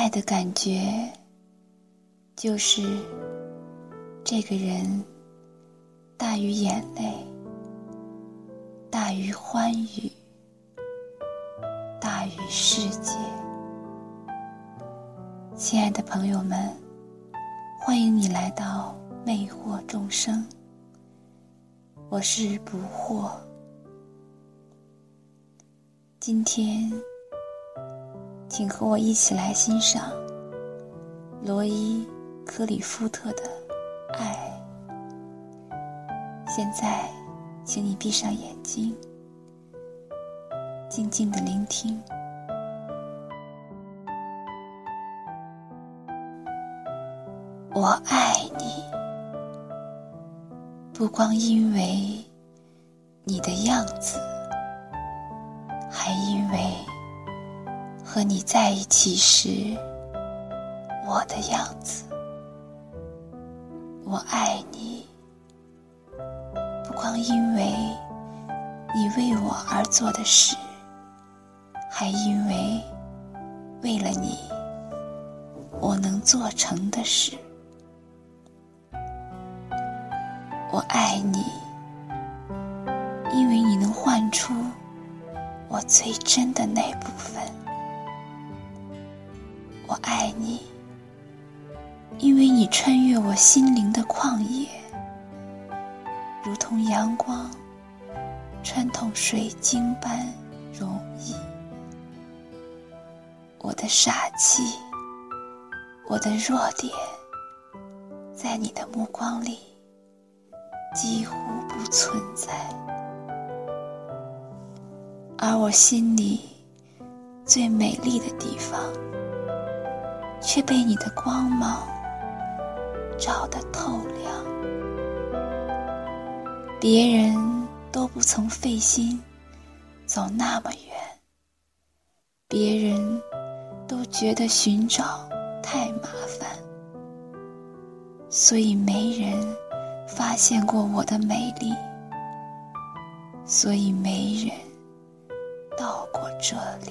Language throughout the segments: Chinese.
爱的感觉，就是这个人大于眼泪，大于欢愉，大于世界。亲爱的朋友们，欢迎你来到魅惑众生。我是不惑。今天，请和我一起来欣赏罗伊·克里夫特的《爱》。现在，请你闭上眼睛，静静的聆听。我爱你，不光因为你的样子，还因为和你在一起时我的样子。我爱你，不光因为你为我而做的事，还因为为了你我能做成的事。我爱你，因为你能唤出我最真的那部分。爱你，因为你穿越我心灵的旷野，如同阳光穿透水晶般容易。我的傻气，我的弱点，在你的目光里。几乎不存在，而我心里最美丽的地方，却被你的光芒照得透亮。别人都不曾费心走那么远，别人都觉得寻找太麻烦，所以没人。发现过我的美丽，所以没人到过这里。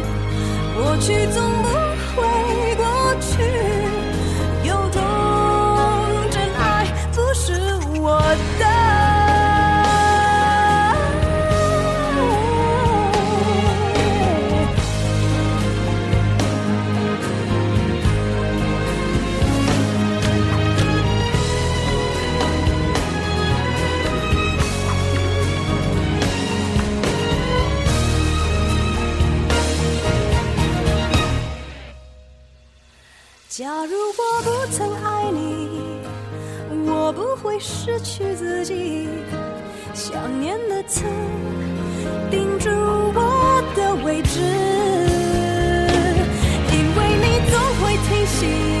过去总不会过去。假如我不曾爱你，我不会失去自己。想念的刺钉住我的位置，因为你总。会提醒